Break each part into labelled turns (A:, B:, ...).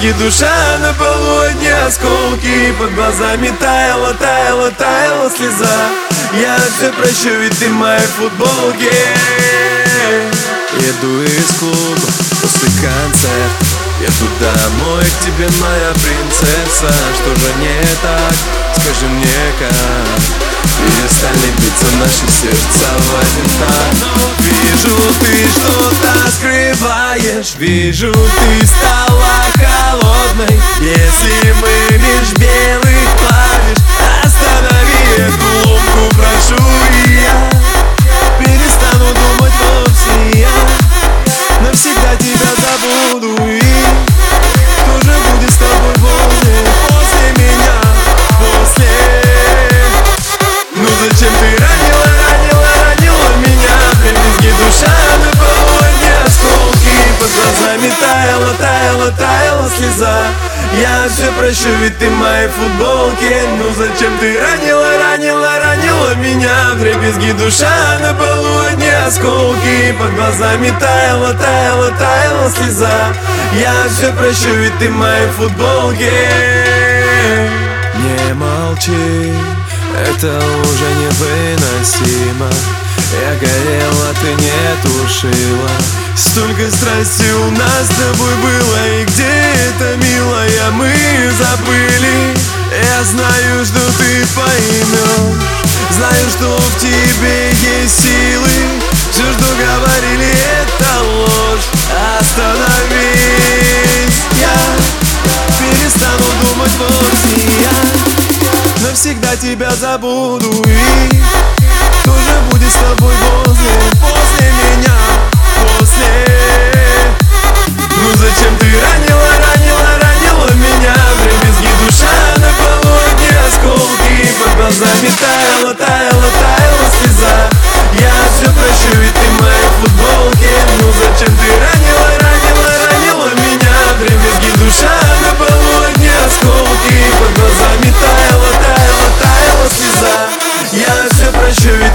A: Дребезги душа на полу, одни осколки Под глазами таяла, таяла, таяла слеза. Я все прощу, ведь ты в моей футболке. Еду из клуба после концерта. Еду домой к тебе, моя принцесса. Что же не так? Скажи мне как? Перестали биться наши сердца в один так. Вижу, ты что-то скрываешь. Вижу, ты стала глазами таяла, таяла, таяла слеза. Я все прощу, ведь ты в моей футболке Ну зачем ты ранила, ранила, ранила меня? Дребезги душа на полу, одни осколки. Под глазами таяла, таяла, таяла слеза. Я все прощу, ведь ты в моей футболке Не молчи, это уже невыносимо. Я горела, ты не тушила Столько страсти у нас с тобой было И где это, милая, мы забыли? Я знаю, что ты поймешь Знаю, что в тебе есть силы. Все, что говорили, это ложь. Остановись, я перестану думать вовсе я. Навсегда тебя забуду и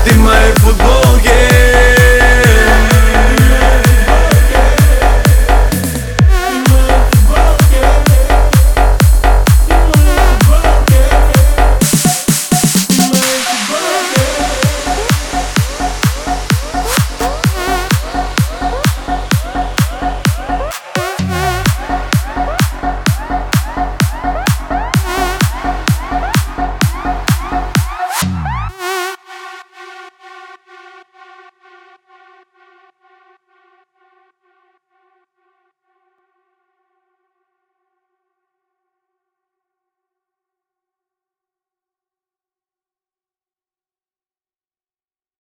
A: ты моя футбол